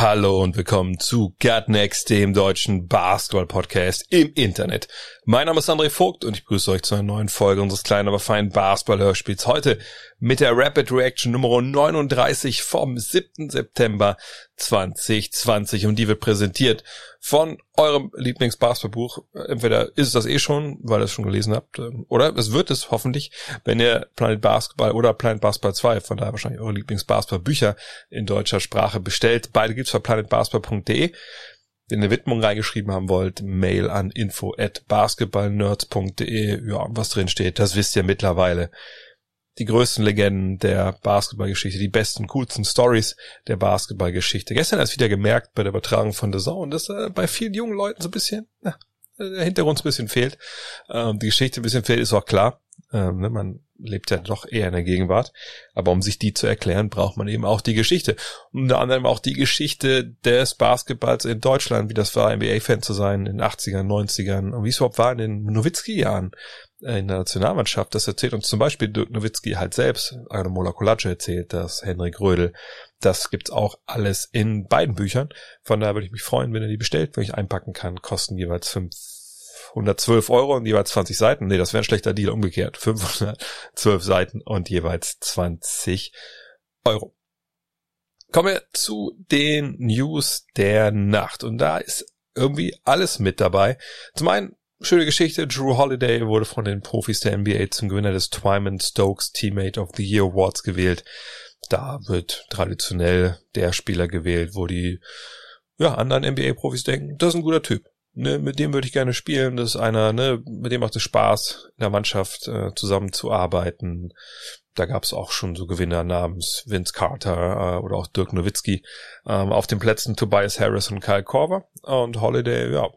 Hallo und willkommen zu Gut Next, dem deutschen Basketball-Podcast im Internet. Mein Name ist André Vogt und ich begrüße euch zu einer neuen Folge unseres kleinen, aber feinen Basketball-Hörspiels. Heute mit der Rapid Reaction Nummer 39 vom 7. September 2020 und die wird präsentiert von eurem Lieblings-Basketball-Buch. Entweder ist es das eh schon, weil ihr es schon gelesen habt, ähm, oder es wird es hoffentlich, wenn ihr Planet Basketball oder Planet Basketball 2, von daher wahrscheinlich eure Lieblings-Basketball-Bücher in deutscher Sprache bestellt. Beide gibt's bei planetbasketball.de. Wenn ihr Widmung reingeschrieben haben wollt, Mail an info at basketballnerds.de. Ja, was drin steht, das wisst ihr mittlerweile. Die größten Legenden der Basketballgeschichte, die besten, coolsten Stories der Basketballgeschichte. Gestern erst wieder gemerkt bei der Übertragung von The Zone, dass äh, bei vielen jungen Leuten so ein bisschen, na, der Hintergrund so ein bisschen fehlt. Ähm, die Geschichte ein bisschen fehlt, ist auch klar. Ähm, ne, man lebt ja doch eher in der Gegenwart. Aber um sich die zu erklären, braucht man eben auch die Geschichte. Unter anderem auch die Geschichte des Basketballs in Deutschland, wie das war, NBA-Fan zu sein in den 80ern, 90ern und wie es überhaupt war in den Nowitzki-Jahren in der Nationalmannschaft. Das erzählt uns zum Beispiel Dirk Nowitzki halt selbst. Eine Molekulatsche erzählt das, Henrik Rödel. Das gibt's auch alles in beiden Büchern. Von daher würde ich mich freuen, wenn ihr die bestellt, wenn ich einpacken kann. Kosten jeweils 512 Euro und jeweils 20 Seiten. Nee, das wäre ein schlechter Deal umgekehrt. 512 Seiten und jeweils 20 Euro. Kommen wir zu den News der Nacht. Und da ist irgendwie alles mit dabei. Zum einen Schöne Geschichte. Drew Holiday wurde von den Profis der NBA zum Gewinner des Twyman Stokes Teammate of the Year Awards gewählt. Da wird traditionell der Spieler gewählt, wo die ja, anderen NBA-Profis denken, das ist ein guter Typ. Ne, mit dem würde ich gerne spielen. Das ist einer, ne, mit dem macht es Spaß, in der Mannschaft äh, zusammenzuarbeiten. Da gab es auch schon so Gewinner namens Vince Carter äh, oder auch Dirk Nowitzki. Ähm, auf den Plätzen Tobias Harris und Kyle Korver. Und Holiday, ja,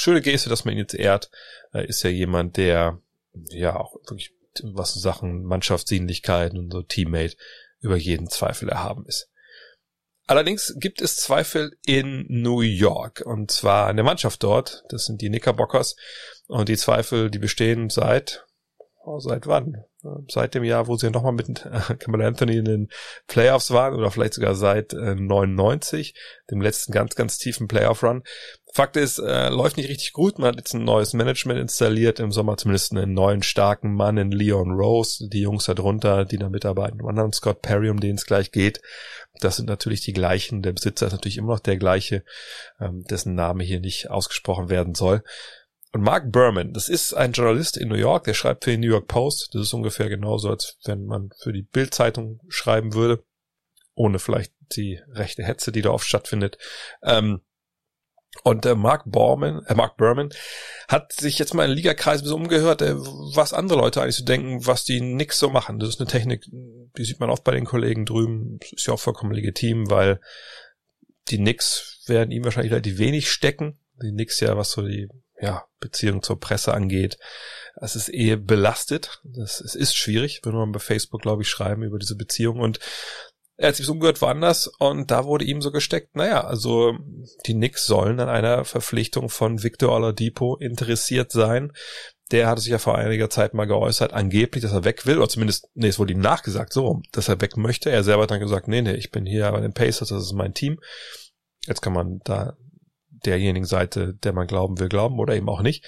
schöne Geste, dass man ihn jetzt ehrt. Er ist ja jemand, der ja auch wirklich was Sachen Mannschaftsdienlichkeit und so Teammate über jeden Zweifel erhaben ist. Allerdings gibt es Zweifel in New York und zwar an der Mannschaft dort. Das sind die Knickerbockers und die Zweifel, die bestehen seit oh, seit wann? Seit dem Jahr, wo sie nochmal mit äh, Cameron Anthony in den Playoffs waren oder vielleicht sogar seit äh, 99, dem letzten ganz, ganz tiefen Playoff-Run. Fakt ist, äh, läuft nicht richtig gut. Man hat jetzt ein neues Management installiert, im Sommer zumindest einen neuen starken Mann in Leon Rose, die Jungs da drunter, die da mitarbeiten, und anderen Scott Perry, um den es gleich geht. Das sind natürlich die gleichen. Der Besitzer ist natürlich immer noch der gleiche, ähm, dessen Name hier nicht ausgesprochen werden soll. Und Mark Berman, das ist ein Journalist in New York, der schreibt für die New York Post. Das ist ungefähr genauso, als wenn man für die Bild-Zeitung schreiben würde, ohne vielleicht die rechte Hetze, die da oft stattfindet. Ähm, und äh, Mark Borman, äh, Mark Berman hat sich jetzt mal in Ligakreis so umgehört, äh, was andere Leute eigentlich so denken, was die nix so machen. Das ist eine Technik, die sieht man oft bei den Kollegen drüben. Das ist ja auch vollkommen legitim, weil die Knicks werden ihm wahrscheinlich relativ wenig stecken. Die Knicks ja, was so die ja, Beziehung zur Presse angeht. Es ist eher belastet. Das, es ist schwierig, wenn man bei Facebook, glaube ich, schreiben über diese Beziehung. Und er hat sich umgehört woanders und da wurde ihm so gesteckt, naja, also die Knicks sollen an einer Verpflichtung von Victor Oladipo interessiert sein. Der hatte sich ja vor einiger Zeit mal geäußert, angeblich, dass er weg will, oder zumindest, nee, es wurde ihm nachgesagt, so, dass er weg möchte. Er selber hat dann gesagt, nee, nee, ich bin hier bei den Pacers, das ist mein Team. Jetzt kann man da derjenigen Seite, der man glauben will, glauben oder eben auch nicht.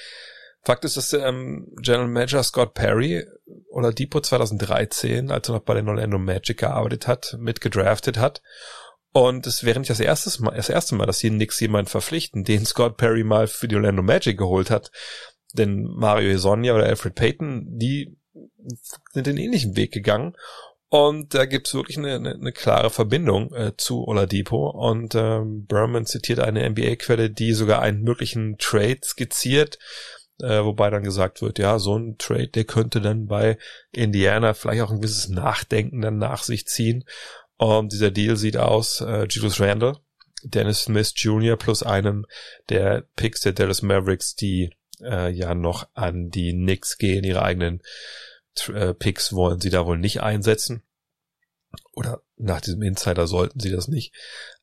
Fakt ist, dass ähm, General Manager Scott Perry oder Depot 2013, als er noch bei den Orlando Magic gearbeitet hat, mitgedraftet hat. Und es wäre nicht das erste Mal, das erste Mal, dass hier nix jemand verpflichten, den Scott Perry mal für die Orlando Magic geholt hat. Denn Mario Esonia oder Alfred Payton, die sind den ähnlichen Weg gegangen. Und da gibt's wirklich eine, eine, eine klare Verbindung äh, zu Oladipo. Und ähm, Berman zitiert eine NBA-Quelle, die sogar einen möglichen Trade skizziert, äh, wobei dann gesagt wird, ja, so ein Trade, der könnte dann bei Indiana vielleicht auch ein gewisses Nachdenken dann nach sich ziehen. Und dieser Deal sieht aus, äh, Julius Randle, Dennis Smith Jr. plus einem der Picks der Dallas Mavericks, die äh, ja noch an die Knicks gehen. Ihre eigenen äh, Picks wollen sie da wohl nicht einsetzen. Oder nach diesem Insider sollten sie das nicht.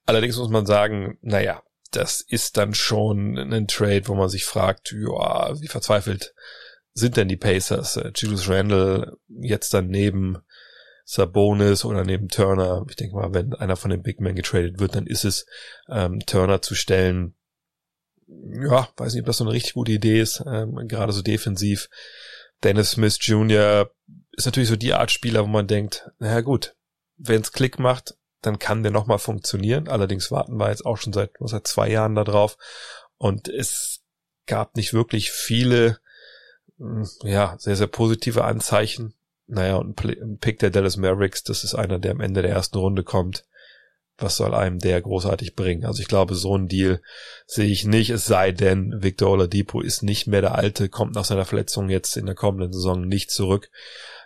Allerdings muss man sagen, naja, das ist dann schon ein Trade, wo man sich fragt, ja, wie verzweifelt sind denn die Pacers? Äh, Julius Randle jetzt dann neben Sabonis oder neben Turner. Ich denke mal, wenn einer von den Big Men getradet wird, dann ist es ähm, Turner zu stellen. Ja, weiß nicht, ob das so eine richtig gute Idee ist, ähm, gerade so defensiv. Dennis Smith Jr. ist natürlich so die Art Spieler, wo man denkt, naja gut, wenn es Klick macht, dann kann der nochmal funktionieren. Allerdings warten wir jetzt auch schon seit, seit zwei Jahren da drauf. Und es gab nicht wirklich viele, hm, ja, sehr, sehr positive Anzeichen. Naja, und ein Pick der Dallas Mavericks, das ist einer, der am Ende der ersten Runde kommt. Was soll einem der großartig bringen? Also ich glaube, so ein Deal sehe ich nicht, es sei denn, Victor Oladipo ist nicht mehr der Alte, kommt nach seiner Verletzung jetzt in der kommenden Saison nicht zurück.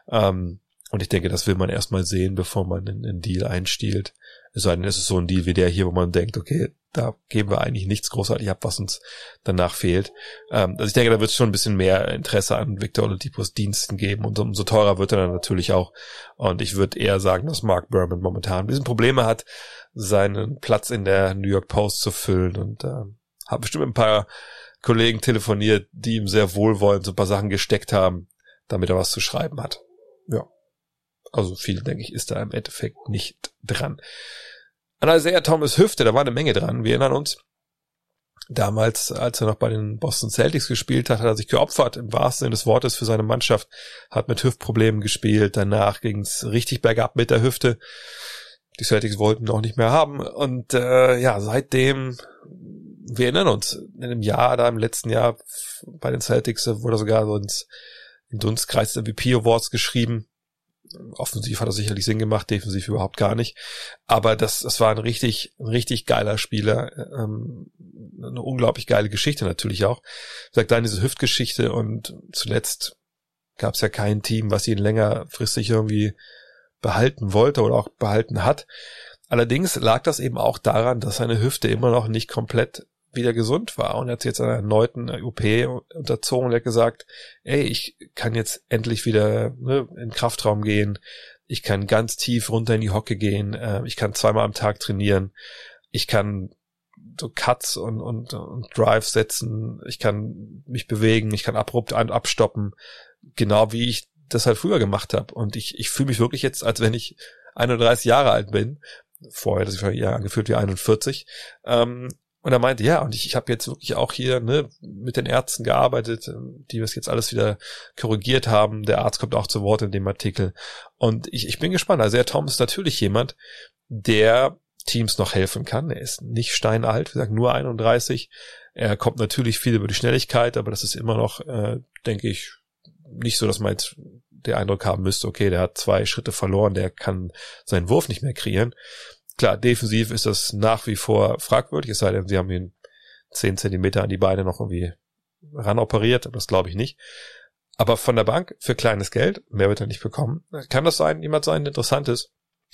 Ähm, und ich denke, das will man erstmal sehen, bevor man einen, Deal einstiehlt. Es sei denn, es ist so ein Deal wie der hier, wo man denkt, okay, da geben wir eigentlich nichts großartig ab, was uns danach fehlt. Ähm, also ich denke, da wird es schon ein bisschen mehr Interesse an Victor Oladipos Diensten geben und umso teurer wird er dann natürlich auch. Und ich würde eher sagen, dass Mark Berman momentan ein bisschen Probleme hat, seinen Platz in der New York Post zu füllen und äh, habe bestimmt ein paar Kollegen telefoniert, die ihm sehr wohlwollend so ein paar Sachen gesteckt haben, damit er was zu schreiben hat. Ja. Also viel, denke ich, ist da im Endeffekt nicht dran. An Isaiah Thomas Hüfte, da war eine Menge dran. Wir erinnern uns, damals, als er noch bei den Boston Celtics gespielt hat, hat er sich geopfert, im wahrsten Sinne des Wortes, für seine Mannschaft, hat mit Hüftproblemen gespielt. Danach ging es richtig bergab mit der Hüfte. Die Celtics wollten auch nicht mehr haben. Und äh, ja, seitdem, wir erinnern uns, in einem Jahr, da im letzten Jahr bei den Celtics wurde sogar so ins Dunstkreis der VP Awards geschrieben offensiv hat er sicherlich Sinn gemacht, defensiv überhaupt gar nicht. Aber das, das war ein richtig, ein richtig geiler Spieler. Ähm, eine unglaublich geile Geschichte natürlich auch. Ich sag dann diese Hüftgeschichte und zuletzt gab es ja kein Team, was ihn längerfristig irgendwie behalten wollte oder auch behalten hat. Allerdings lag das eben auch daran, dass seine Hüfte immer noch nicht komplett wieder gesund war. Und er hat jetzt einer erneuten UP unterzogen und hat gesagt, ey, ich kann jetzt endlich wieder ne, in Kraftraum gehen, ich kann ganz tief runter in die Hocke gehen, äh, ich kann zweimal am Tag trainieren, ich kann so Cuts und, und, und Drives setzen, ich kann mich bewegen, ich kann abrupt an, abstoppen, genau wie ich das halt früher gemacht habe. Und ich, ich fühle mich wirklich jetzt, als wenn ich 31 Jahre alt bin. Vorher, das ja angefühlt wie 41. Ähm, und er meinte, ja, und ich, ich habe jetzt wirklich auch hier ne, mit den Ärzten gearbeitet, ähm, die das jetzt alles wieder korrigiert haben. Der Arzt kommt auch zu Wort in dem Artikel. Und ich, ich bin gespannt. Also der Tom ist natürlich jemand, der Teams noch helfen kann. Er ist nicht steinalt, wie gesagt, nur 31. Er kommt natürlich viel über die Schnelligkeit, aber das ist immer noch, äh, denke ich, nicht so, dass man jetzt der Eindruck haben müsste, okay, der hat zwei Schritte verloren, der kann seinen Wurf nicht mehr kreieren. Klar, defensiv ist das nach wie vor fragwürdig, es sei denn, sie haben ihn zehn Zentimeter an die Beine noch irgendwie ranoperiert, aber das glaube ich nicht. Aber von der Bank für kleines Geld, mehr wird er nicht bekommen, kann das sein, jemand sein, der interessant ist.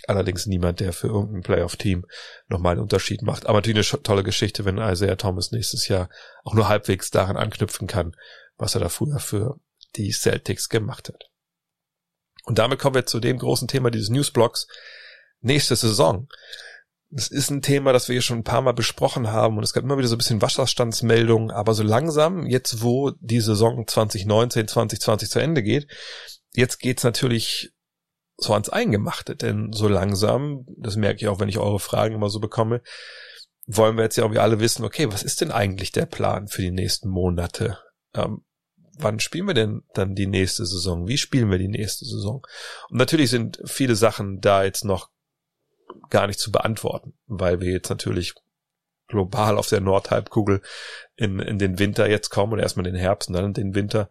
Allerdings niemand, der für irgendein Playoff-Team nochmal einen Unterschied macht. Aber natürlich eine tolle Geschichte, wenn Isaiah Thomas nächstes Jahr auch nur halbwegs daran anknüpfen kann, was er da früher für die Celtics gemacht hat. Und damit kommen wir zu dem großen Thema dieses Newsblocks, nächste Saison. Das ist ein Thema, das wir hier schon ein paar Mal besprochen haben und es gab immer wieder so ein bisschen Wasserstandsmeldungen, aber so langsam, jetzt wo die Saison 2019, 2020 zu Ende geht, jetzt geht's natürlich so ans Eingemachte, denn so langsam, das merke ich auch, wenn ich eure Fragen immer so bekomme, wollen wir jetzt ja irgendwie alle wissen, okay, was ist denn eigentlich der Plan für die nächsten Monate? Ähm, wann spielen wir denn dann die nächste Saison? Wie spielen wir die nächste Saison? Und natürlich sind viele Sachen da jetzt noch gar nicht zu beantworten, weil wir jetzt natürlich global auf der Nordhalbkugel in, in den Winter jetzt kommen oder erstmal den Herbst und dann in den Winter.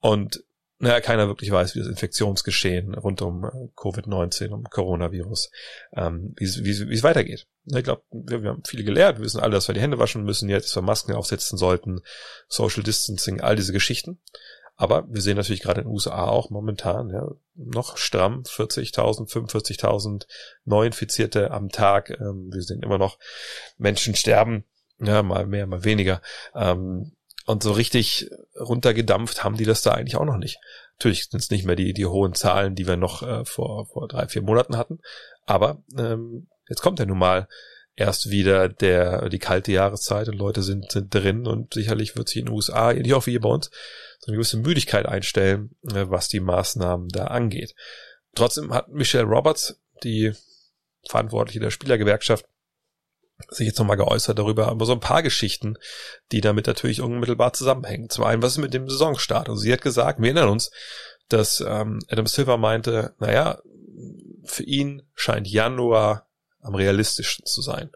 Und naja, keiner wirklich weiß, wie das Infektionsgeschehen rund um äh, Covid-19, um Coronavirus, ähm, wie, es weitergeht. Ich glaube, wir, wir, haben viele gelernt, wir wissen alle, dass wir die Hände waschen müssen jetzt, dass wir Masken aufsetzen sollten, Social Distancing, all diese Geschichten. Aber wir sehen natürlich gerade in den USA auch momentan ja, noch stramm 40.000, 45.000 Neuinfizierte am Tag. Ähm, wir sehen immer noch Menschen sterben, ja, mal mehr, mal weniger. Ähm, Und so richtig runtergedampft haben die das da eigentlich auch noch nicht. Natürlich sind es nicht mehr die, die hohen Zahlen, die wir noch äh, vor, vor drei, vier Monaten hatten. Aber ähm, jetzt kommt ja nun mal erst wieder der die kalte Jahreszeit und Leute sind, sind drin und sicherlich wird sich in den USA, auch wie hier bei uns, so eine gewisse Müdigkeit einstellen, äh, was die Maßnahmen da angeht. Trotzdem hat Michelle Roberts, die Verantwortliche der Spielergewerkschaft, sich jetzt nochmal geäußert darüber, aber so ein paar Geschichten, die damit natürlich unmittelbar zusammenhängen. Zum einen, was ist mit dem Saisonstart? Und sie hat gesagt, wir erinnern uns, dass ähm, Adam Silver meinte, naja, für ihn scheint Januar am realistischsten zu sein.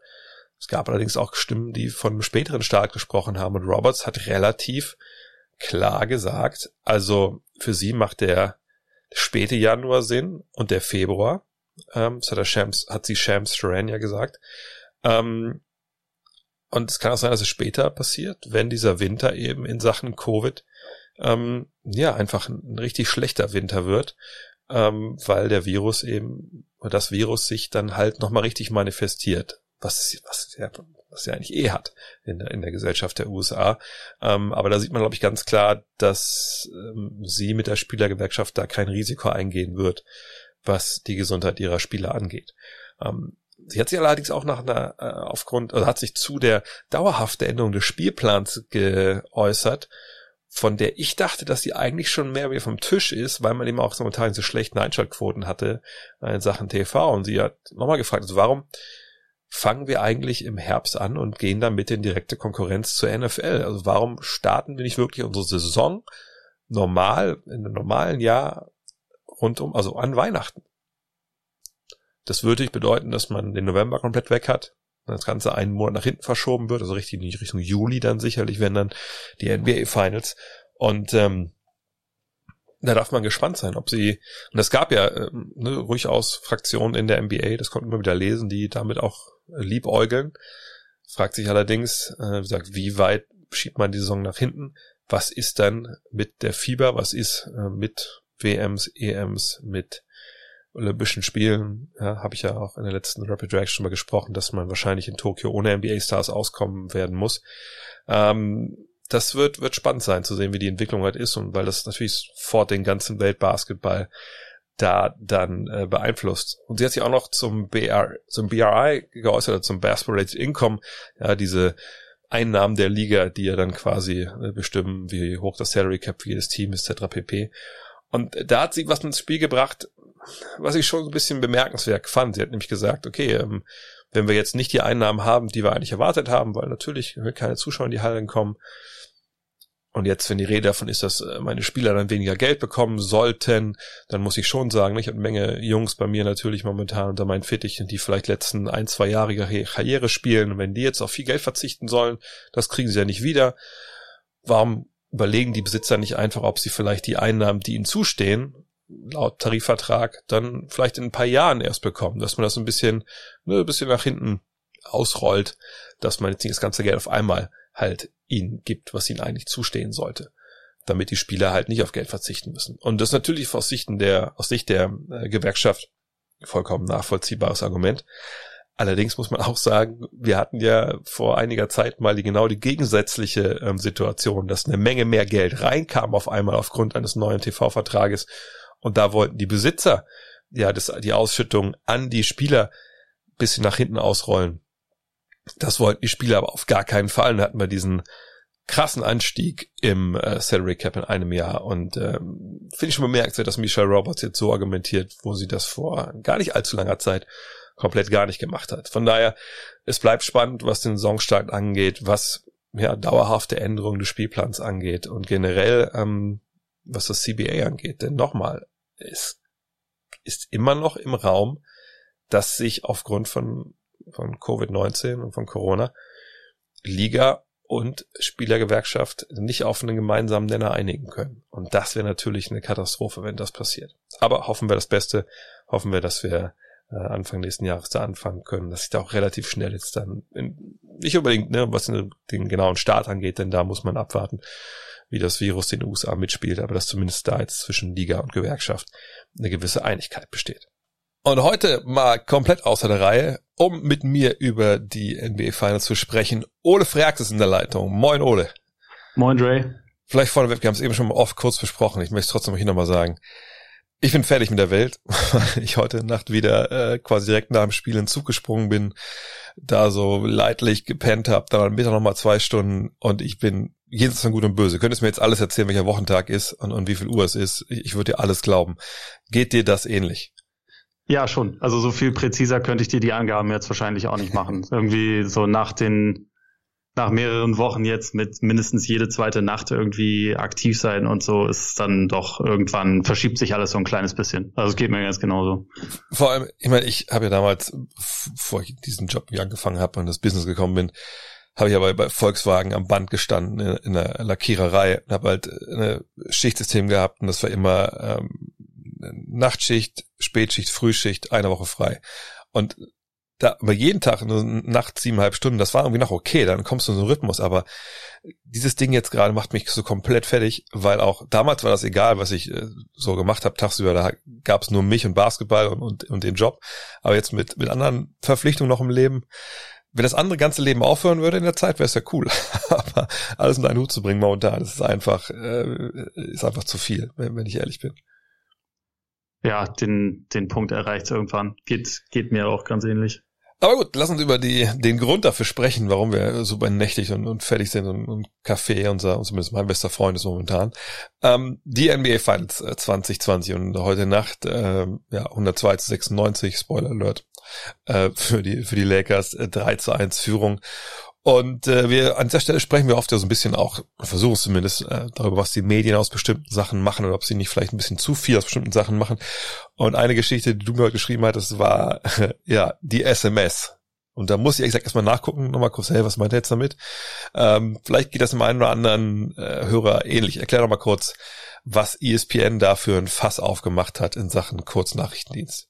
Es gab allerdings auch Stimmen, die von einem späteren Start gesprochen haben und Roberts hat relativ klar gesagt, also für sie macht der späte Januar Sinn und der Februar. Ähm, das hat, der Shams, hat sie Shams Duran ja gesagt. Ähm, und es kann auch sein, dass es später passiert, wenn dieser Winter eben in Sachen Covid ähm, ja einfach ein, richtig schlechter Winter wird, ähm, weil der Virus eben, das Virus sich dann halt nochmal richtig manifestiert, was, was, ja, was er eigentlich eh hat in, in der Gesellschaft der USA. Ähm, aber da sieht man, glaube ich, ganz klar, dass ähm, sie mit der Spielergewerkschaft da kein Risiko eingehen wird, was die Gesundheit ihrer Spieler angeht. Ähm, Sie hat sich allerdings auch nach einer, äh, aufgrund, also hat sich zu der dauerhaften Änderung des Spielplans geäußert, von der ich dachte, dass sie eigentlich schon mehr wie vom Tisch ist, weil man eben auch momentan so schlechten Einschaltquoten hatte äh, in Sachen TV. Und sie hat nochmal gefragt, also warum fangen wir eigentlich im Herbst an und gehen damit in direkte Konkurrenz zur NFL? Also warum starten wir nicht wirklich unsere Saison normal, in einem normalen Jahr rund um, also an Weihnachten? Das würde bedeuten, dass man den November komplett weg hat, das Ganze einen Monat nach hinten verschoben wird, also richtig in die Richtung Juli dann sicherlich, wenn dann die NBA Finals. Und ähm, da darf man gespannt sein, ob sie, und es gab ja ähm, ne, durchaus Fraktionen in der NBA, das konnten wir wieder lesen, die damit auch liebäugeln. Fragt sich allerdings, äh, wie gesagt, wie weit schiebt man die Saison nach hinten? Was ist dann mit der Fieber? Was ist äh, mit WMs, EMs, mit Olympischen Spielen, ja, habe ich ja auch in der letzten Rapid Reaction schon mal gesprochen, dass man wahrscheinlich in Tokio ohne NBA-Stars auskommen werden muss. Ähm, das wird, wird spannend sein zu sehen, wie die Entwicklung halt ist und weil das natürlich sofort den ganzen Weltbasketball da dann äh, beeinflusst. Und sie hat sich auch noch zum BR, zum BRI geäußert, zum Basketball Rated Income, ja, diese Einnahmen der Liga, die ja dann quasi äh, bestimmen, wie hoch das Salary Cap für jedes Team ist, etc. pp. Und da hat sie was ins Spiel gebracht, was ich schon ein bisschen bemerkenswert fand. Sie hat nämlich gesagt, okay, ähm, wenn wir jetzt nicht die Einnahmen haben, die wir eigentlich erwartet haben, weil natürlich keine Zuschauer in die Hallen kommen, und jetzt, wenn die Rede davon ist, dass äh, meine Spieler dann weniger Geld bekommen sollten, dann muss ich schon sagen, ich habe eine Menge Jungs bei mir natürlich momentan unter meinen Fittichen, die vielleicht letzten ein, zwei Jahre Karriere spielen. Und wenn die jetzt auf viel Geld verzichten sollen, das kriegen sie ja nicht wieder. Warum überlegen die Besitzer nicht einfach, ob sie vielleicht die Einnahmen, die ihnen zustehen, laut Tarifvertrag dann vielleicht in ein paar Jahren erst bekommen, dass man das ein bisschen, ne, ein bisschen nach hinten ausrollt, dass man jetzt nicht das ganze Geld auf einmal halt ihnen gibt, was ihnen eigentlich zustehen sollte, damit die Spieler halt nicht auf Geld verzichten müssen. Und das ist natürlich aus Sicht der, aus Sicht der äh, Gewerkschaft vollkommen nachvollziehbares Argument. Allerdings muss man auch sagen, wir hatten ja vor einiger Zeit mal die genau die gegensätzliche ähm, Situation, dass eine Menge mehr Geld reinkam auf einmal aufgrund eines neuen TV-Vertrages und da wollten die Besitzer ja das, die Ausschüttung an die Spieler bisschen nach hinten ausrollen. Das wollten die Spieler aber auf gar keinen Fall. Da hatten wir diesen krassen Anstieg im äh, Salary Cap in einem Jahr. Und ähm, finde ich schon bemerkenswert, dass Michelle Roberts jetzt so argumentiert, wo sie das vor gar nicht allzu langer Zeit komplett gar nicht gemacht hat. Von daher, es bleibt spannend, was den Saisonstart angeht, was ja dauerhafte Änderungen des Spielplans angeht und generell ähm, was das CBA angeht. Denn nochmal, es ist immer noch im Raum, dass sich aufgrund von, von Covid-19 und von Corona Liga und Spielergewerkschaft nicht auf einen gemeinsamen Nenner einigen können. Und das wäre natürlich eine Katastrophe, wenn das passiert. Aber hoffen wir das Beste, hoffen wir, dass wir äh, Anfang nächsten Jahres da anfangen können, dass sich da auch relativ schnell jetzt dann, in, nicht unbedingt, ne, was den, den genauen Start angeht, denn da muss man abwarten, wie das Virus den USA mitspielt, aber dass zumindest da jetzt zwischen Liga und Gewerkschaft eine gewisse Einigkeit besteht. Und heute mal komplett außer der Reihe, um mit mir über die NBA Finals zu sprechen. Ole Freaks ist in der Leitung. Moin Ole. Moin, Dre. Vielleicht vorneweg, wir haben es eben schon mal oft kurz besprochen. Ich möchte es trotzdem hier nochmal sagen. Ich bin fertig mit der Welt, weil ich heute Nacht wieder äh, quasi direkt nach dem Spiel in den Zug gesprungen bin, da so leidlich gepennt habe, dann am Mittag nochmal zwei Stunden und ich bin jenseits von Gut und Böse. Könntest mir jetzt alles erzählen, welcher Wochentag ist und, und wie viel Uhr es ist. Ich, ich würde dir alles glauben. Geht dir das ähnlich? Ja, schon. Also so viel präziser könnte ich dir die Angaben jetzt wahrscheinlich auch nicht machen. Irgendwie so nach den nach mehreren Wochen jetzt mit mindestens jede zweite Nacht irgendwie aktiv sein und so ist dann doch irgendwann verschiebt sich alles so ein kleines bisschen. Also es geht mir ganz genauso. Vor allem, ich meine, ich habe ja damals, bevor ich diesen Job angefangen habe und das Business gekommen bin, habe ich aber bei Volkswagen am Band gestanden in, in der Lackiererei und habe halt ein Schichtsystem gehabt und das war immer ähm, Nachtschicht, Spätschicht, Frühschicht, eine Woche frei. Und da aber jeden Tag nur Nacht siebeneinhalb Stunden, das war irgendwie noch okay, dann kommst du in so einen Rhythmus, aber dieses Ding jetzt gerade macht mich so komplett fertig, weil auch damals war das egal, was ich äh, so gemacht habe, tagsüber, da gab es nur mich und Basketball und, und, und den Job, aber jetzt mit, mit anderen Verpflichtungen noch im Leben, wenn das andere ganze Leben aufhören würde in der Zeit, wäre es ja cool, aber alles in einen Hut zu bringen momentan, das ist einfach, äh, ist einfach zu viel, wenn, wenn ich ehrlich bin ja, den, den Punkt erreicht irgendwann. Geht, geht mir auch ganz ähnlich. Aber gut, lass uns über die, den Grund dafür sprechen, warum wir super nächtig und, und fertig sind und, und Kaffee, unser, zumindest mein bester Freund ist momentan. Ähm, die NBA Finals 2020 äh, und heute Nacht, äh, ja, 102 zu 96, Spoiler Alert, äh, für die, für die Lakers, äh, 3 zu 1 Führung. Und äh, wir an dieser Stelle sprechen wir oft ja so ein bisschen auch, versuchen es zumindest, äh, darüber, was die Medien aus bestimmten Sachen machen oder ob sie nicht vielleicht ein bisschen zu viel aus bestimmten Sachen machen. Und eine Geschichte, die du mir heute geschrieben hattest, war ja die SMS. Und da muss ich gesagt erstmal nachgucken, nochmal kurz, hey, was meint er jetzt damit? Ähm, vielleicht geht das dem einen oder anderen äh, Hörer ähnlich. Erklär doch mal kurz, was ESPN dafür ein Fass aufgemacht hat in Sachen Kurznachrichtendienst.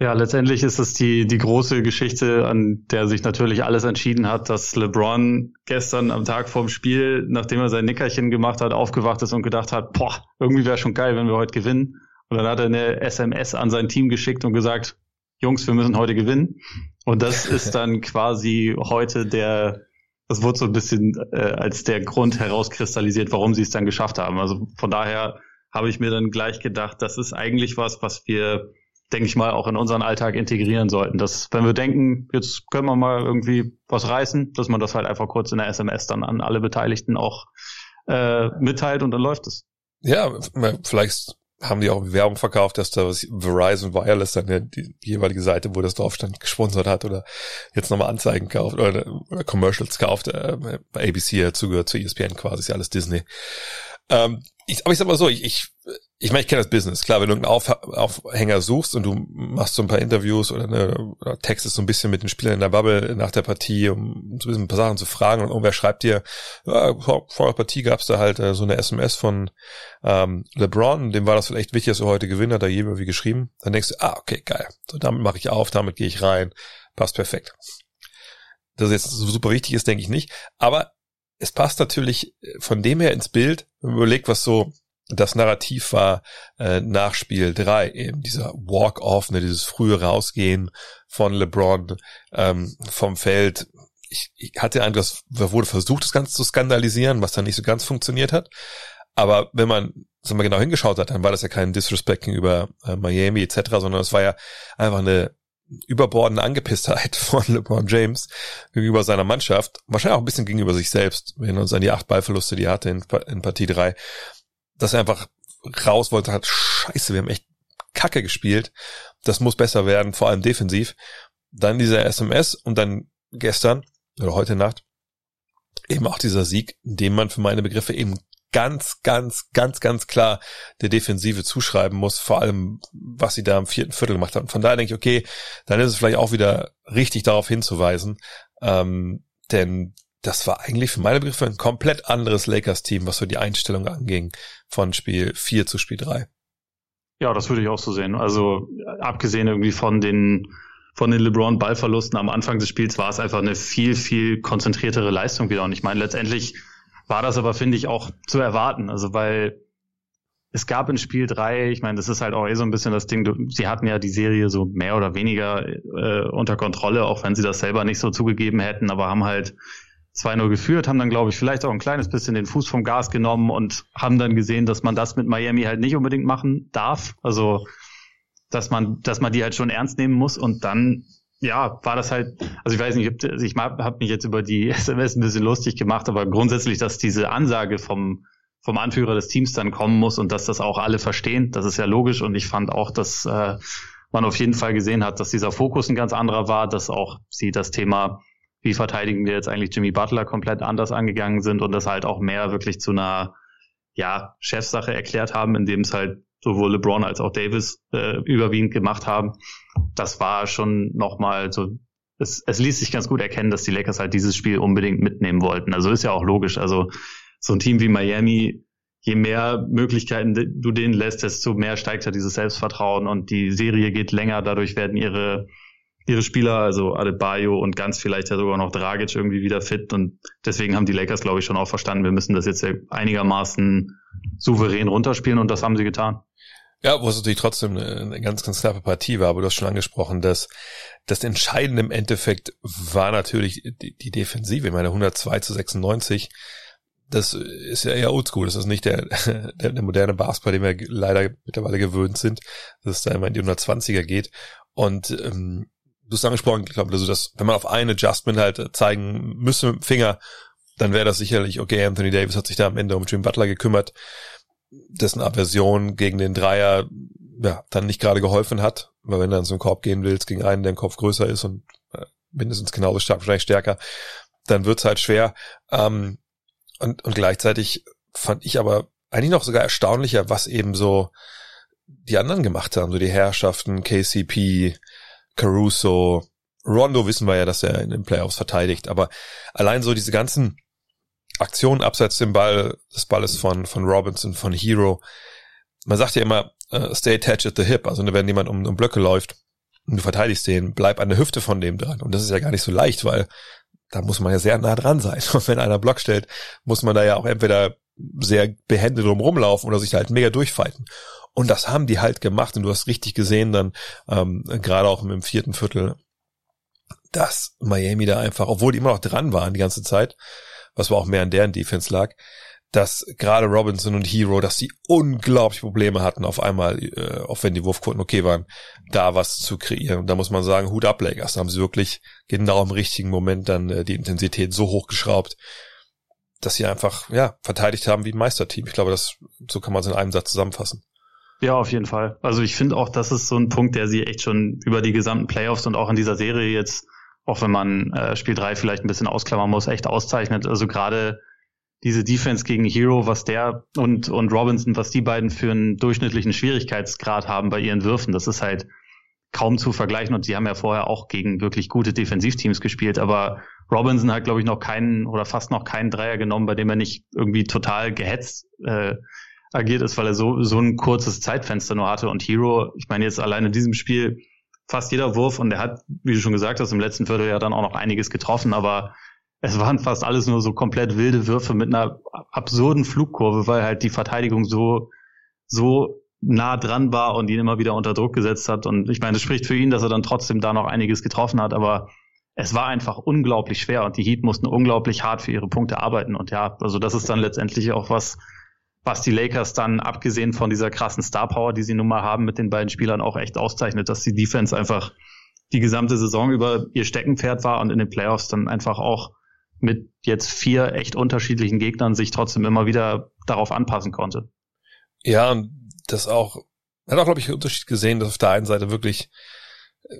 Ja, letztendlich ist es die, die große Geschichte, an der sich natürlich alles entschieden hat, dass LeBron gestern am Tag vorm Spiel, nachdem er sein Nickerchen gemacht hat, aufgewacht ist und gedacht hat, boah, irgendwie wäre schon geil, wenn wir heute gewinnen. Und dann hat er eine SMS an sein Team geschickt und gesagt, Jungs, wir müssen heute gewinnen. Und das ist dann quasi heute der, das wurde so ein bisschen äh, als der Grund herauskristallisiert, warum sie es dann geschafft haben. Also von daher habe ich mir dann gleich gedacht, das ist eigentlich was, was wir denke ich mal, auch in unseren Alltag integrieren sollten. Dass, wenn wir denken, jetzt können wir mal irgendwie was reißen, dass man das halt einfach kurz in der SMS dann an alle Beteiligten auch äh, mitteilt und dann läuft es. Ja, vielleicht haben die auch Werbung verkauft, dass da Verizon Wireless dann die, die jeweilige Seite, wo das drauf stand, gesponsert hat oder jetzt nochmal Anzeigen kauft oder, oder Commercials kauft. Äh, bei ABC ja zugehört zu ESPN quasi, ist ja alles Disney. Ähm, ich, aber ich sag mal so, ich, ich, ich meine, ich kenne das Business. Klar, wenn du einen Auf, Aufhänger suchst und du machst so ein paar Interviews oder, eine, oder textest so ein bisschen mit den Spielern in der Bubble nach der Partie, um so ein, bisschen ein paar Sachen zu fragen und irgendwer schreibt dir, ja, vor, vor der Partie gab's da halt äh, so eine SMS von ähm, LeBron, dem war das vielleicht wichtig, dass er heute gewinnt, hat er jedem wie geschrieben. Dann denkst du, ah, okay, geil. So, damit mache ich auf, damit gehe ich rein. Passt perfekt. Dass es jetzt super wichtig ist, denke ich nicht. Aber es passt natürlich äh, von dem her ins Bild, wenn man überlegt, was so das Narrativ war äh, nach Spiel 3, eben dieser Walk-Off, ne, dieses frühe Rausgehen von LeBron ähm, vom Feld. Ich, ich hatte einen, das wurde versucht, das Ganze zu skandalisieren, was dann nicht so ganz funktioniert hat. Aber wenn man sagen wir, genau hingeschaut hat, dann war das ja kein Disrespect gegenüber äh, Miami etc., sondern es war ja einfach eine überbordende Angepisstheit von LeBron James gegenüber seiner Mannschaft, wahrscheinlich auch ein bisschen gegenüber sich selbst, wenn wir uns an die acht Ballverluste, die er hatte in, in Partie drei, dass er einfach raus wollte, hat, scheiße, wir haben echt Kacke gespielt, das muss besser werden, vor allem defensiv. Dann dieser SMS und dann gestern oder heute Nacht eben auch dieser Sieg, den man für meine Begriffe eben ganz, ganz, ganz, ganz klar der Defensive zuschreiben muss, vor allem was sie da im vierten Viertel gemacht haben. Von daher denke ich, okay, dann ist es vielleicht auch wieder richtig darauf hinzuweisen, ähm, denn das war eigentlich für meine Begriffe ein komplett anderes Lakers-Team, was so die Einstellung anging von Spiel 4 zu Spiel 3. Ja, das würde ich auch so sehen. Also abgesehen irgendwie von den von den LeBron Ballverlusten am Anfang des Spiels war es einfach eine viel viel konzentriertere Leistung wieder. Und ich meine letztendlich war das aber, finde ich, auch zu erwarten. Also weil es gab in Spiel drei, ich meine, das ist halt auch eh so ein bisschen das Ding, sie hatten ja die Serie so mehr oder weniger äh, unter Kontrolle, auch wenn sie das selber nicht so zugegeben hätten, aber haben halt 2-0 geführt, haben dann, glaube ich, vielleicht auch ein kleines bisschen den Fuß vom Gas genommen und haben dann gesehen, dass man das mit Miami halt nicht unbedingt machen darf. Also, dass man, dass man die halt schon ernst nehmen muss und dann, ja, war das halt, also ich weiß nicht, ich habe mich jetzt über die SMS ein bisschen lustig gemacht, aber grundsätzlich, dass diese Ansage vom, vom Anführer des Teams dann kommen muss und dass das auch alle verstehen, das ist ja logisch und ich fand auch, dass äh, man auf jeden Fall gesehen hat, dass dieser Fokus ein ganz anderer war, dass auch sie das Thema wie verteidigen wir jetzt eigentlich Jimmy Butler komplett anders angegangen sind und das halt auch mehr wirklich zu einer ja, Chefsache erklärt haben, indem es halt sowohl LeBron als auch Davis äh, überwiegend gemacht haben. Das war schon nochmal so, es, es ließ sich ganz gut erkennen, dass die Lakers halt dieses Spiel unbedingt mitnehmen wollten. Also ist ja auch logisch. Also so ein Team wie Miami, je mehr Möglichkeiten du denen lässt, desto mehr steigt ja dieses Selbstvertrauen und die Serie geht länger. Dadurch werden ihre ihre Spieler, also Adebayo und ganz vielleicht ja sogar noch Dragic irgendwie wieder fit. Und deswegen haben die Lakers, glaube ich, schon auch verstanden, wir müssen das jetzt einigermaßen souverän runterspielen und das haben sie getan. Ja, wo es natürlich trotzdem eine, ganz, ganz knappe Partie war, aber du hast schon angesprochen, dass das Entscheidende im Endeffekt war natürlich die, die Defensive. Ich meine, 102 zu 96, das ist ja eher oldschool. Das ist nicht der, der, der moderne Basketball, den wir leider mittlerweile gewöhnt sind, dass es da immer in die 120er geht. Und ähm, du hast angesprochen, ich glaube, also dass, wenn man auf ein Adjustment halt zeigen müsste mit dem Finger, dann wäre das sicherlich, okay, Anthony Davis hat sich da am Ende um Jim Butler gekümmert, dessen Aversion gegen den Dreier ja, dann nicht gerade geholfen hat, weil wenn du dann zum Korb gehen willst gegen einen, der im Kopf größer ist und äh, mindestens genauso stark, vielleicht stärker, dann wird's halt schwer. Ähm, und, und gleichzeitig fand ich aber eigentlich noch sogar erstaunlicher, was eben so die anderen gemacht haben, so die Herrschaften, KCP, Caruso, Rondo wissen wir ja, dass er in den Playoffs verteidigt, aber allein so diese ganzen Aktionen abseits dem Ball, des Balles von, von Robinson, von Hero, man sagt ja immer, uh, stay attached at the hip, also wenn jemand um, um Blöcke läuft und du verteidigst den, bleib an der Hüfte von dem dran. Und das ist ja gar nicht so leicht, weil da muss man ja sehr nah dran sein. Und wenn einer Block stellt, muss man da ja auch entweder sehr behende drum rumlaufen oder sich halt mega durchfighten. Und das haben die halt gemacht und du hast richtig gesehen dann, ähm, gerade auch im vierten Viertel, dass Miami da einfach, obwohl die immer noch dran waren die ganze Zeit, was war auch mehr an deren Defense lag, dass gerade Robinson und Hero, dass sie unglaublich Probleme hatten, auf einmal, äh, auch wenn die Wurfquoten okay waren, da was zu kreieren. Und da muss man sagen, Hut ab, Lakers. Da haben sie wirklich genau im richtigen Moment dann äh, die Intensität so hochgeschraubt, dass sie einfach, ja, verteidigt haben wie ein Meisterteam. Ich glaube, das, so kann man es in einem Satz zusammenfassen. Ja, auf jeden Fall. Also ich finde auch, das ist so ein Punkt, der sie echt schon über die gesamten Playoffs und auch in dieser Serie jetzt, auch wenn man äh, Spiel 3 vielleicht ein bisschen ausklammern muss, echt auszeichnet. Also gerade diese Defense gegen Hero, was der und, und Robinson, was die beiden für einen durchschnittlichen Schwierigkeitsgrad haben bei ihren Würfen, das ist halt kaum zu vergleichen. Und sie haben ja vorher auch gegen wirklich gute Defensivteams gespielt, aber Robinson hat, glaube ich, noch keinen oder fast noch keinen Dreier genommen, bei dem er nicht irgendwie total gehetzt äh, agiert ist, weil er so, so ein kurzes Zeitfenster nur hatte. Und Hero, ich meine jetzt allein in diesem Spiel fast jeder Wurf und er hat, wie du schon gesagt hast, im letzten Viertel ja dann auch noch einiges getroffen, aber es waren fast alles nur so komplett wilde Würfe mit einer absurden Flugkurve, weil halt die Verteidigung so, so nah dran war und ihn immer wieder unter Druck gesetzt hat. Und ich meine, es spricht für ihn, dass er dann trotzdem da noch einiges getroffen hat, aber es war einfach unglaublich schwer und die Heat mussten unglaublich hart für ihre Punkte arbeiten. Und ja, also das ist dann letztendlich auch was, was die Lakers dann, abgesehen von dieser krassen Star Power, die sie nun mal haben, mit den beiden Spielern auch echt auszeichnet, dass die Defense einfach die gesamte Saison über ihr Steckenpferd war und in den Playoffs dann einfach auch mit jetzt vier echt unterschiedlichen Gegnern sich trotzdem immer wieder darauf anpassen konnte. Ja, und das auch, hat auch, glaube ich, einen Unterschied gesehen, dass auf der einen Seite wirklich äh,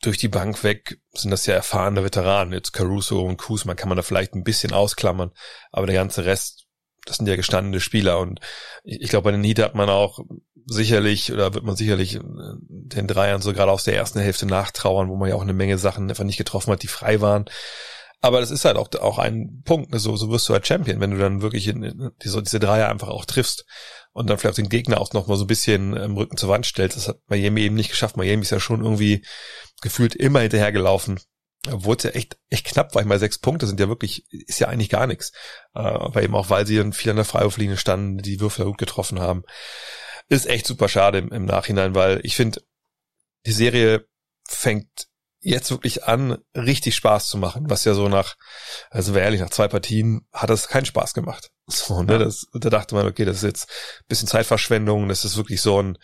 durch die Bank weg sind das ja erfahrene Veteranen. Jetzt Caruso und Kuzma kann man da vielleicht ein bisschen ausklammern, aber der ganze Rest das sind ja gestandene Spieler und ich, glaube, bei den Heat hat man auch sicherlich oder wird man sicherlich äh, den Dreiern so gerade aus der ersten Hälfte nachtrauern, wo man ja auch eine Menge Sachen einfach nicht getroffen hat, die frei waren. Aber das ist halt auch, auch ein Punkt, ne? so, so wirst du halt Champion, wenn du dann wirklich in, diese, diese Dreier einfach auch triffst und dann vielleicht den Gegner auch noch mal so ein bisschen im Rücken zur Wand stellst. Das hat Miami eben nicht geschafft. Miami ist ja schon irgendwie gefühlt immer hinterhergelaufen obwohl es ja echt, echt knapp war. Ich meine, sechs Punkte sind ja wirklich, ist ja eigentlich gar nichts. Äh, aber eben auch, weil sie dann viel an der Freiwurflinie standen, die Würfel gut getroffen haben. Ist echt super schade im, im Nachhinein, weil ich finde, die Serie fängt jetzt wirklich an, richtig Spaß zu machen, was ja so nach, also wäre ehrlich, nach zwei Partien hat das keinen Spaß gemacht. So, ne, ja. das, da dachte man, okay, das ist jetzt ein bisschen Zeitverschwendung, das ist wirklich so ein,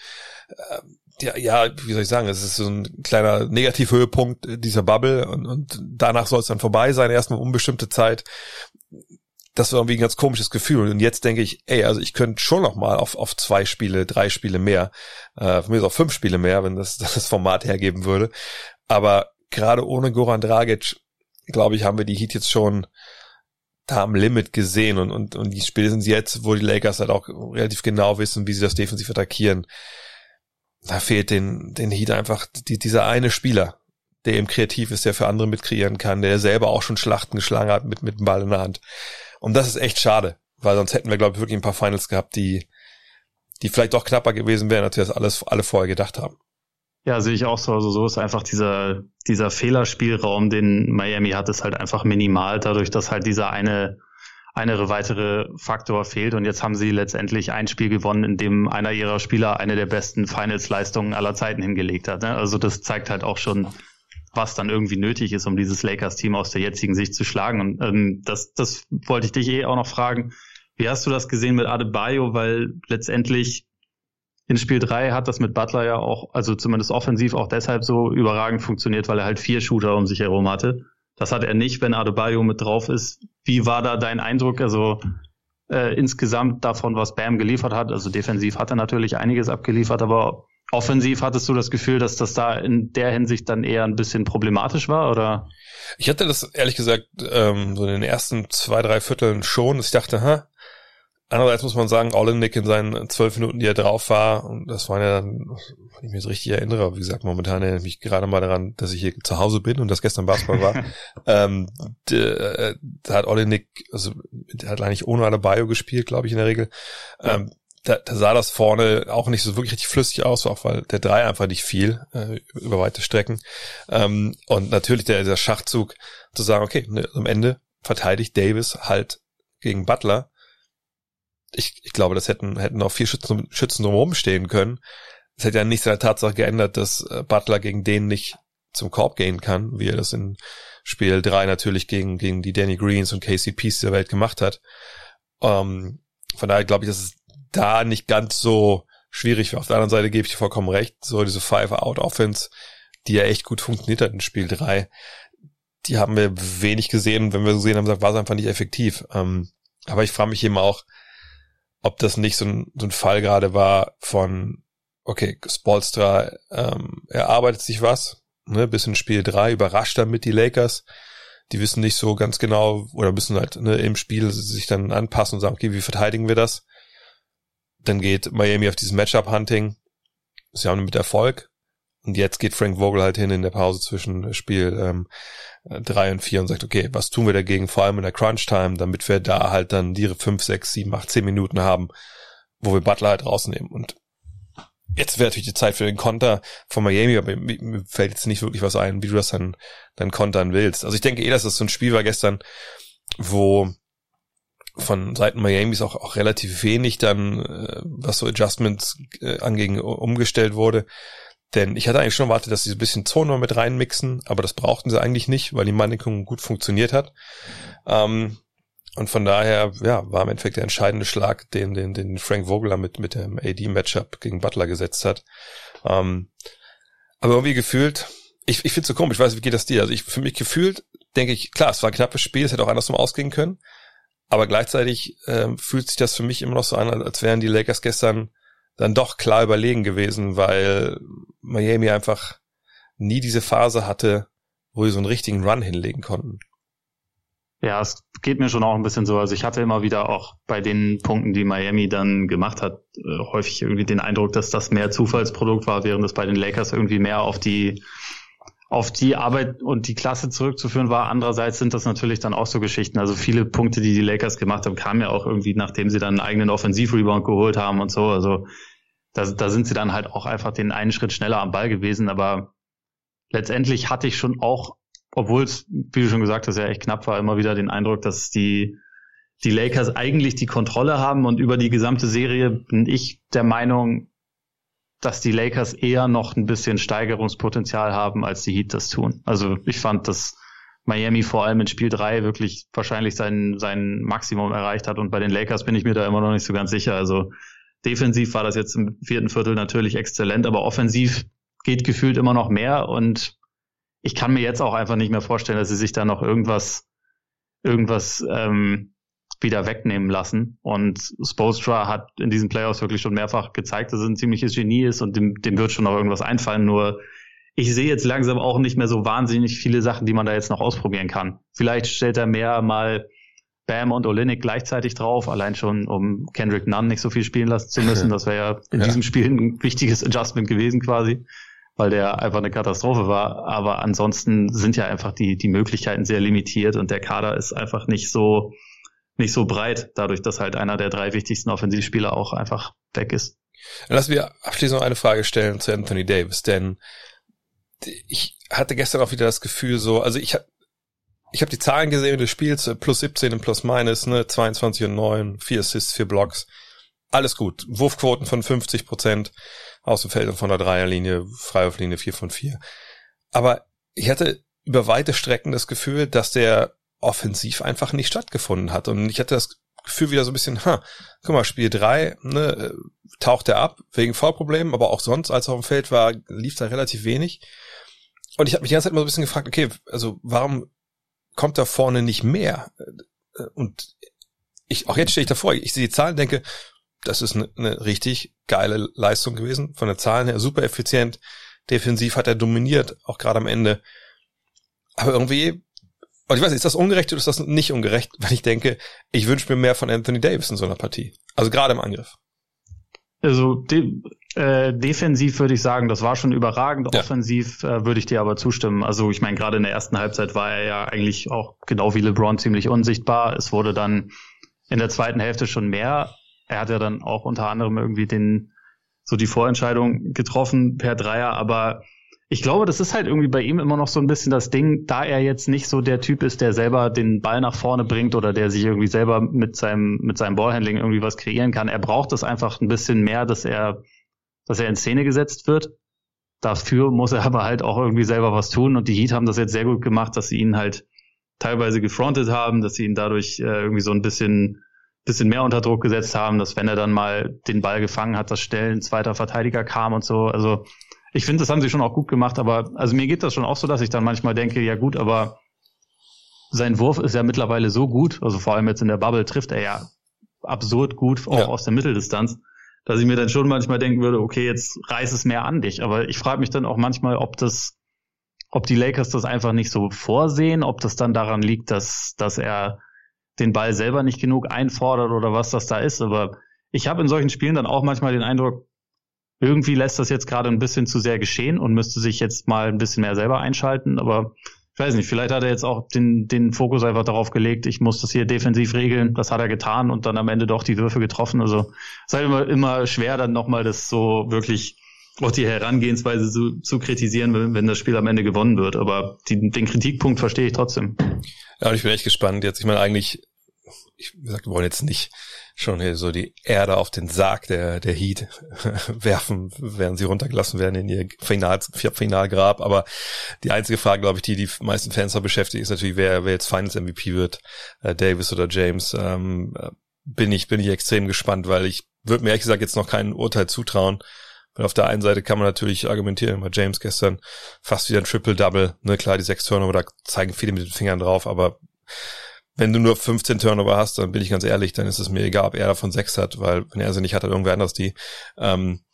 äh, ja, ja, wie soll ich sagen, es ist so ein kleiner Negativhöhepunkt dieser Bubble und, und danach soll es dann vorbei sein, erstmal unbestimmte Zeit. Das war irgendwie ein ganz komisches Gefühl. Und jetzt denke ich, ey, also ich könnte schon noch mal auf, auf zwei Spiele, drei Spiele mehr, äh, von mir ist auch fünf Spiele mehr, wenn das das Format hergeben würde. Aber gerade ohne Goran Dragic, glaube ich, haben wir die Heat jetzt schon da am Limit gesehen und, und, und die Spiele sind jetzt, wo die Lakers halt auch relativ genau wissen, wie sie das defensiv attackieren da fehlt den, den Heat einfach die, dieser eine Spieler, der eben kreativ ist, der für andere mitkreieren kann, der selber auch schon Schlachten geschlagen hat mit, mit dem Ball in der Hand. Und das ist echt schade, weil sonst hätten wir, glaube ich, wirklich ein paar Finals gehabt, die, die vielleicht doch knapper gewesen wären, als wir das alles, alle vorher gedacht haben. Ja, sehe ich auch so. Also so ist einfach dieser, dieser Fehlerspielraum, den Miami hat, ist halt einfach minimal, dadurch, dass halt dieser eine eine weitere Faktor fehlt. Und jetzt haben sie letztendlich ein Spiel gewonnen, in dem einer ihrer Spieler eine der besten Finals-Leistungen aller Zeiten hingelegt hat. Ne? Also das zeigt halt auch schon, was dann irgendwie nötig ist, um dieses Lakers-Team aus der jetzigen Sicht zu schlagen. Und ähm, das, das wollte ich dich eh auch noch fragen. Wie hast du das gesehen mit Adebayo? Weil letztendlich in Spiel drei hat das mit Butler ja auch, also zumindest offensiv auch deshalb so überragend funktioniert, weil er halt vier Shooter um sich herum hatte. Das hat er nicht, wenn Adebayo mit drauf ist. Wie war da dein Eindruck? Also äh, insgesamt davon, was Bam geliefert hat. Also defensiv hat er natürlich einiges abgeliefert, aber offensiv hattest du das Gefühl, dass das da in der Hinsicht dann eher ein bisschen problematisch war, oder? Ich hatte das ehrlich gesagt ähm, so in den ersten zwei, drei Vierteln schon, dass ich dachte, ha, Andererseits muss man sagen, Olenek in seinen zwölf Minuten, die er drauf war, und das waren ja dann, wenn ich mich jetzt richtig erinnere, wie gesagt, momentan erinnere ich mich gerade mal daran, dass ich hier zu Hause bin und das gestern Basketball war. ähm, da, da hat Olenek, also der hat eigentlich ohne Adebayo gespielt, glaube ich, in der Regel. Ja. Ähm, da, da sah das vorne auch nicht so wirklich richtig flüssig aus, auch weil der Drei einfach nicht fiel äh, über weite Strecken. Ähm, und natürlich der, der Schachzug zu sagen, okay, ne, am Ende verteidigt Davis halt gegen Butler ich, ich glaube, das hätten, hätten auch vier Schützen, Schützen drumherum stehen können. Das hätte ja nichts an der Tatsache geändert, dass äh, Butler gegen den nicht zum Korb gehen kann, wie er das in Spiel 3 natürlich gegen, gegen die Danny Greens und KCPs der Welt gemacht hat. Ähm, von daher glaube ich, dass es da nicht ganz so schwierig war. Auf der anderen Seite gebe ich dir vollkommen recht. So diese Five-Out-Offense, die ja echt gut funktioniert hat in Spiel 3, die haben wir wenig gesehen. wenn wir gesehen haben, war es einfach nicht effektiv. Ähm, aber ich frage mich eben auch, ob das nicht so ein, so ein Fall gerade war von, okay, Spolstra ähm, erarbeitet sich was, ne, bis in Spiel drei überrascht damit die Lakers. Die wissen nicht so ganz genau oder müssen halt ne, im Spiel sich dann anpassen und sagen, okay, wie verteidigen wir das? Dann geht Miami auf dieses Matchup-Hunting. Sie haben mit Erfolg. Und jetzt geht Frank Vogel halt hin in der Pause zwischen Spiel ähm, drei und vier und sagt, okay, was tun wir dagegen, vor allem in der Crunch-Time, damit wir da halt dann die fünf, sechs, sieben, acht, zehn Minuten haben, wo wir Butler halt rausnehmen. Und jetzt wäre natürlich die Zeit für den Konter von Miami, aber mir fällt jetzt nicht wirklich was ein, wie du das dann, dann kontern willst. Also ich denke eh, dass das so ein Spiel war gestern, wo von Seiten Miamis auch, auch relativ wenig dann, äh, was so Adjustments äh, anging, umgestellt wurde. Denn ich hatte eigentlich schon erwartet, dass sie so ein bisschen Zone mit reinmixen, aber das brauchten sie eigentlich nicht, weil die Mannequin gut funktioniert hat. Ähm, und von daher, ja, war im Endeffekt der entscheidende Schlag, den, den, den Frank Vogler mit, mit dem AD-Matchup gegen Butler gesetzt hat. Ähm, aber irgendwie gefühlt, ich, ich finde es so komisch, ich weiß, wie geht das dir? Also ich, für mich gefühlt, denke ich, klar, es war ein knappes Spiel, es hätte auch andersrum ausgehen können. Aber gleichzeitig ähm, fühlt sich das für mich immer noch so an, als wären die Lakers gestern dann doch klar überlegen gewesen, weil Miami einfach nie diese Phase hatte, wo sie so einen richtigen Run hinlegen konnten. Ja, es geht mir schon auch ein bisschen so. Also ich hatte immer wieder auch bei den Punkten, die Miami dann gemacht hat, äh, häufig irgendwie den Eindruck, dass das mehr Zufallsprodukt war, während es bei den Lakers irgendwie mehr auf die auf die Arbeit und die Klasse zurückzuführen war. Andererseits sind das natürlich dann auch so Geschichten. Also viele Punkte, die die Lakers gemacht haben, kamen ja auch irgendwie, nachdem sie dann einen eigenen Offensivrebound geholt haben und so. Also da, da sind sie dann halt auch einfach den einen Schritt schneller am Ball gewesen. Aber letztendlich hatte ich schon auch, obwohl es, wie du schon gesagt hast, ja echt knapp war, immer wieder den Eindruck, dass die, die Lakers eigentlich die Kontrolle haben und über die gesamte Serie bin ich der Meinung, dass die Lakers eher noch ein bisschen Steigerungspotenzial haben, als die Heat das tun. Also ich fand, dass Miami vor allem in Spiel 3 wirklich wahrscheinlich sein, sein Maximum erreicht hat und bei den Lakers bin ich mir da immer noch nicht so ganz sicher. Also defensiv war das jetzt im vierten Viertel natürlich exzellent, aber offensiv geht gefühlt immer noch mehr und ich kann mir jetzt auch einfach nicht mehr vorstellen, dass sie sich da noch irgendwas, irgendwas ähm, wieder wegnehmen lassen. Und Spolstra hat in diesen Playoffs wirklich schon mehrfach gezeigt, dass er ein ziemliches Genie ist und dem, dem wird schon noch irgendwas einfallen. Nur ich sehe jetzt langsam auch nicht mehr so wahnsinnig viele Sachen, die man da jetzt noch ausprobieren kann. Vielleicht stellt er mehr mal Bam und Olinik gleichzeitig drauf, allein schon, um Kendrick Nunn nicht so viel spielen lassen zu müssen. Das wäre ja in ja. diesem Spiel ein wichtiges Adjustment gewesen quasi, weil der einfach eine Katastrophe war. Aber ansonsten sind ja einfach die, die Möglichkeiten sehr limitiert und der Kader ist einfach nicht so, nicht so breit, dadurch, dass halt einer der drei wichtigsten Offensivspieler auch einfach weg ist. Lass wir abschließend noch eine Frage stellen zu Anthony Davis, denn ich hatte gestern auch wieder das Gefühl so, also ich habe ich hab die Zahlen gesehen des Spiels, plus 17 und plus minus, ne, 22 und 9, vier Assists, vier Blocks. Alles gut. Wurfquoten von 50 Prozent aus dem Feld und von der Dreierlinie, Freiwurflinie 4 von 4. Aber ich hatte über weite Strecken das Gefühl, dass der offensiv einfach nicht stattgefunden hat. Und ich hatte das Gefühl wieder so ein bisschen, ha, guck mal, Spiel drei, ne, taucht er ab, wegen Vollproblemen, aber auch sonst, als er auf dem Feld war, lief da relativ wenig. Und ich habe mich die ganze Zeit mal so ein bisschen gefragt, okay, also warum kommt da vorne nicht mehr? Und ich, auch jetzt stehe ich davor, ich sehe die Zahlen, denke, das ist eine, eine richtig geile Leistung gewesen, von der Zahlen her super effizient, defensiv hat er dominiert, auch gerade am Ende. Aber irgendwie und ich weiß nicht, ist das ungerecht oder ist das nicht ungerecht, weil ich denke, ich wünsche mir mehr von Anthony Davis in so einer Partie. Also gerade im Angriff. Also de äh, defensiv würde ich sagen, das war schon überragend. Ja. Offensiv äh, würde ich dir aber zustimmen. Also ich meine, gerade in der ersten Halbzeit war er ja eigentlich auch genau wie LeBron ziemlich unsichtbar. Es wurde dann in der zweiten Hälfte schon mehr. Er hat ja dann auch unter anderem irgendwie den so die Vorentscheidung getroffen per Dreier, aber ich glaube, das ist halt irgendwie bei ihm immer noch so ein bisschen das Ding, da er jetzt nicht so der Typ ist, der selber den Ball nach vorne bringt oder der sich irgendwie selber mit seinem, mit seinem Ballhandling irgendwie was kreieren kann. Er braucht das einfach ein bisschen mehr, dass er, dass er in Szene gesetzt wird. Dafür muss er aber halt auch irgendwie selber was tun und die Heat haben das jetzt sehr gut gemacht, dass sie ihn halt teilweise gefrontet haben, dass sie ihn dadurch äh, irgendwie so ein bisschen bisschen mehr unter Druck gesetzt haben, dass wenn er dann mal den Ball gefangen hat, dass schnell ein zweiter Verteidiger kam und so. Also ich finde, das haben sie schon auch gut gemacht, aber also mir geht das schon auch so, dass ich dann manchmal denke, ja gut, aber sein Wurf ist ja mittlerweile so gut, also vor allem jetzt in der Bubble trifft er ja absurd gut, auch ja. aus der Mitteldistanz, dass ich mir dann schon manchmal denken würde, okay, jetzt reiß es mehr an dich. Aber ich frage mich dann auch manchmal, ob das, ob die Lakers das einfach nicht so vorsehen, ob das dann daran liegt, dass, dass er den Ball selber nicht genug einfordert oder was das da ist. Aber ich habe in solchen Spielen dann auch manchmal den Eindruck, irgendwie lässt das jetzt gerade ein bisschen zu sehr geschehen und müsste sich jetzt mal ein bisschen mehr selber einschalten. Aber ich weiß nicht, vielleicht hat er jetzt auch den, den Fokus einfach darauf gelegt, ich muss das hier defensiv regeln. Das hat er getan und dann am Ende doch die Würfe getroffen. Also es ist halt immer, immer schwer, dann nochmal das so wirklich auch die Herangehensweise zu, zu kritisieren, wenn, wenn das Spiel am Ende gewonnen wird. Aber die, den Kritikpunkt verstehe ich trotzdem. Ja, und ich bin echt gespannt jetzt. Ich meine, eigentlich, ich sag, wir wollen jetzt nicht schon hier so die Erde auf den Sarg der, der Heat werfen, während sie runtergelassen werden in ihr Final, Finalgrab. Aber die einzige Frage, glaube ich, die die meisten Fans da beschäftigt, ist natürlich, wer, wer jetzt Finals MVP wird, äh, Davis oder James. Ähm, äh, bin ich, bin ich extrem gespannt, weil ich würde mir ehrlich gesagt jetzt noch kein Urteil zutrauen. Weil auf der einen Seite kann man natürlich argumentieren, weil James gestern fast wieder ein Triple-Double, ne, klar, die sechs Turnover, da zeigen viele mit den Fingern drauf, aber wenn du nur 15 Turnover hast, dann bin ich ganz ehrlich, dann ist es mir egal, ob er davon sechs hat, weil wenn er sie nicht hat, hat irgendwer anders die. Ähm,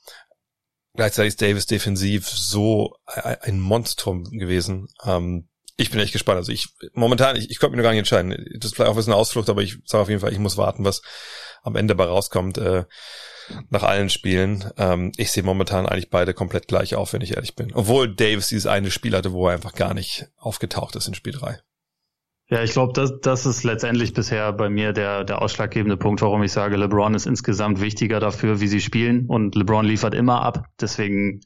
gleichzeitig ist Davis defensiv so ein Monstrum gewesen. Ähm, ich bin echt gespannt. Also ich momentan, ich, ich konnte mich noch gar nicht entscheiden. Das ist vielleicht auch bisschen eine Ausflucht, aber ich sage auf jeden Fall, ich muss warten, was am Ende dabei rauskommt. Äh, nach allen Spielen. Ähm, ich sehe momentan eigentlich beide komplett gleich auf, wenn ich ehrlich bin. Obwohl Davis dieses eine Spiel hatte, wo er einfach gar nicht aufgetaucht ist in Spiel 3. Ja, ich glaube, das, das ist letztendlich bisher bei mir der, der ausschlaggebende Punkt, warum ich sage, LeBron ist insgesamt wichtiger dafür, wie sie spielen und LeBron liefert immer ab. Deswegen,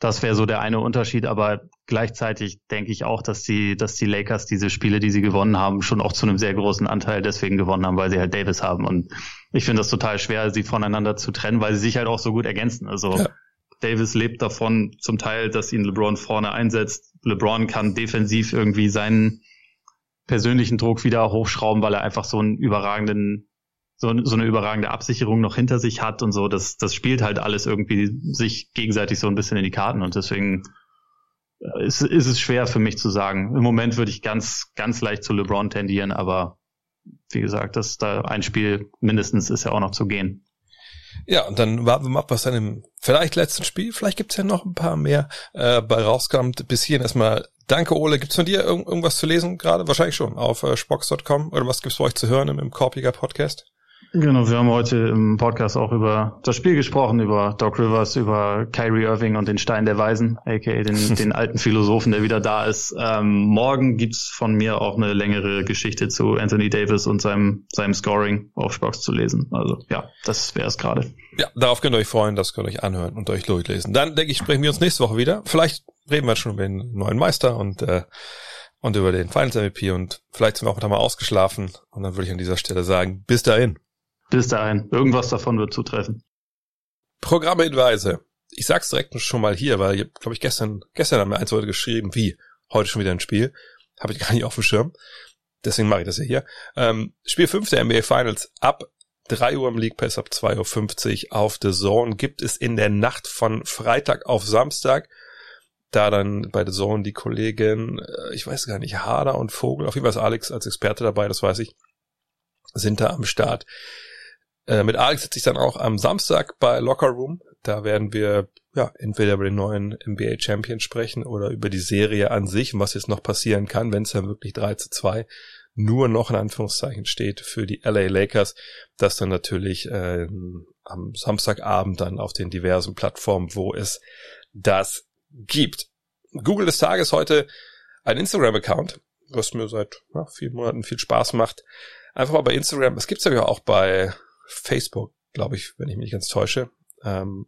das wäre so der eine Unterschied, aber gleichzeitig denke ich auch, dass die, dass die Lakers diese Spiele, die sie gewonnen haben, schon auch zu einem sehr großen Anteil deswegen gewonnen haben, weil sie halt Davis haben. Und ich finde das total schwer, sie voneinander zu trennen, weil sie sich halt auch so gut ergänzen. Also ja. Davis lebt davon zum Teil, dass ihn LeBron vorne einsetzt. LeBron kann defensiv irgendwie seinen persönlichen Druck wieder hochschrauben, weil er einfach so einen überragenden, so, so eine überragende Absicherung noch hinter sich hat und so. Das, das spielt halt alles irgendwie sich gegenseitig so ein bisschen in die Karten und deswegen äh, ist, ist es schwer für mich zu sagen. Im Moment würde ich ganz, ganz leicht zu LeBron tendieren, aber wie gesagt, das da ein Spiel mindestens ist ja auch noch zu gehen. Ja, und dann warten wir mal ab, was dann im vielleicht letzten Spiel, vielleicht gibt's ja noch ein paar mehr äh, bei rauskommt. Bis hierhin erstmal danke, Ole. Gibt's von dir irgend, irgendwas zu lesen gerade? Wahrscheinlich schon auf äh, spox.com oder was gibt's bei euch zu hören im, im Korpiger Podcast? Genau, wir haben heute im Podcast auch über das Spiel gesprochen, über Doc Rivers, über Kyrie Irving und den Stein der Weisen, aka den, den alten Philosophen, der wieder da ist. Ähm, morgen gibt's von mir auch eine längere Geschichte zu Anthony Davis und seinem, seinem Scoring auf Xbox zu lesen. Also ja, das wäre es gerade. Ja, darauf könnt ihr euch freuen, das könnt ihr euch anhören und euch durchlesen. Dann denke ich, sprechen wir uns nächste Woche wieder. Vielleicht reden wir schon über den neuen Meister und äh, und über den Finals MVP und vielleicht sind wir auch da mal ausgeschlafen und dann würde ich an dieser Stelle sagen, bis dahin. Bis dahin. Irgendwas davon wird zutreffen. Programmhinweise. Ich sag's direkt schon mal hier, weil ich glaube ich gestern, gestern haben wir eins heute geschrieben, wie heute schon wieder ein Spiel. Habe ich gar nicht auf dem Schirm. Deswegen mache ich das ja hier. Ähm, Spiel 5 der NBA Finals ab 3 Uhr im League Pass, ab 2.50 Uhr auf The Zone gibt es in der Nacht von Freitag auf Samstag. Da dann bei The Zone die Kollegin, äh, ich weiß gar nicht, Hader und Vogel, auf jeden Fall ist Alex als Experte dabei, das weiß ich, sind da am Start. Äh, mit Alex sitze ich dann auch am Samstag bei Locker Room. Da werden wir ja entweder über den neuen NBA Champion sprechen oder über die Serie an sich und was jetzt noch passieren kann, wenn es dann wirklich 3 zu 2 nur noch in Anführungszeichen steht für die LA Lakers, das dann natürlich äh, am Samstagabend dann auf den diversen Plattformen, wo es das gibt. Google des Tages heute ein Instagram-Account, was mir seit ja, vielen Monaten viel Spaß macht. Einfach mal bei Instagram, es gibt's ja auch bei Facebook, glaube ich, wenn ich mich nicht ganz täusche, ähm,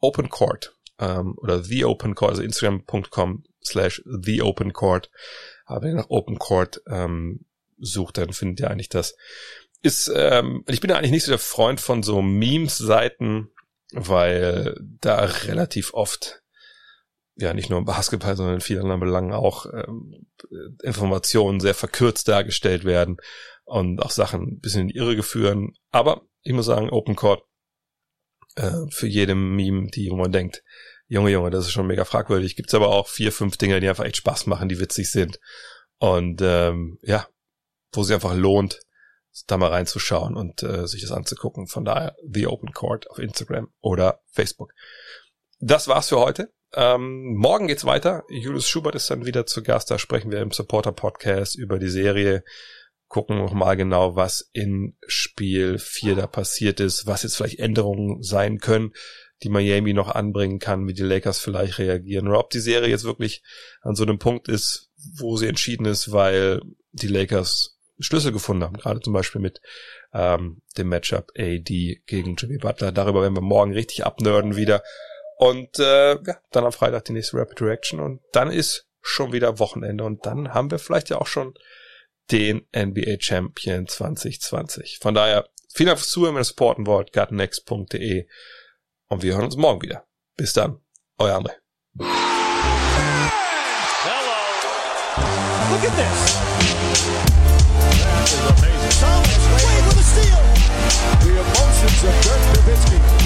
Open Court ähm, oder The Open Court, also Instagram.com slash The Open Court. Aber wenn ihr nach Open Court ähm, sucht, dann findet ihr eigentlich das. Ist, ähm, ich bin ja eigentlich nicht so der Freund von so Memes-Seiten, weil da relativ oft ja nicht nur im Basketball, sondern in vielen anderen Belangen auch ähm, Informationen sehr verkürzt dargestellt werden und auch Sachen ein bisschen in die Irre geführen. Aber ich muss sagen, Open Court äh, für jedem Meme, die man denkt, Junge, Junge, das ist schon mega fragwürdig. Gibt's aber auch vier, fünf Dinge, die einfach echt Spaß machen, die witzig sind. Und ähm, ja, wo sie einfach lohnt, da mal reinzuschauen und äh, sich das anzugucken. Von daher The Open Court auf Instagram oder Facebook. Das war's für heute. Ähm, morgen geht's weiter. Julius Schubert ist dann wieder zu Gast. Da sprechen wir im Supporter Podcast über die Serie gucken noch mal genau, was in Spiel 4 da passiert ist, was jetzt vielleicht Änderungen sein können, die Miami noch anbringen kann, wie die Lakers vielleicht reagieren oder ob die Serie jetzt wirklich an so einem Punkt ist, wo sie entschieden ist, weil die Lakers Schlüssel gefunden haben, gerade zum Beispiel mit ähm, dem Matchup AD gegen Jimmy Butler. Darüber werden wir morgen richtig abnörden wieder. Und äh, ja, dann am Freitag die nächste Rapid Reaction und dann ist schon wieder Wochenende und dann haben wir vielleicht ja auch schon den NBA Champion 2020. Von daher, vielen Dank fürs Zuhören, wenn ihr supporten wollt, gutnext.de und wir hören uns morgen wieder. Bis dann, euer André. Hello. Look at this. That is amazing. Thomas Wade with a steal. The emotions of Dirk Nowitzki.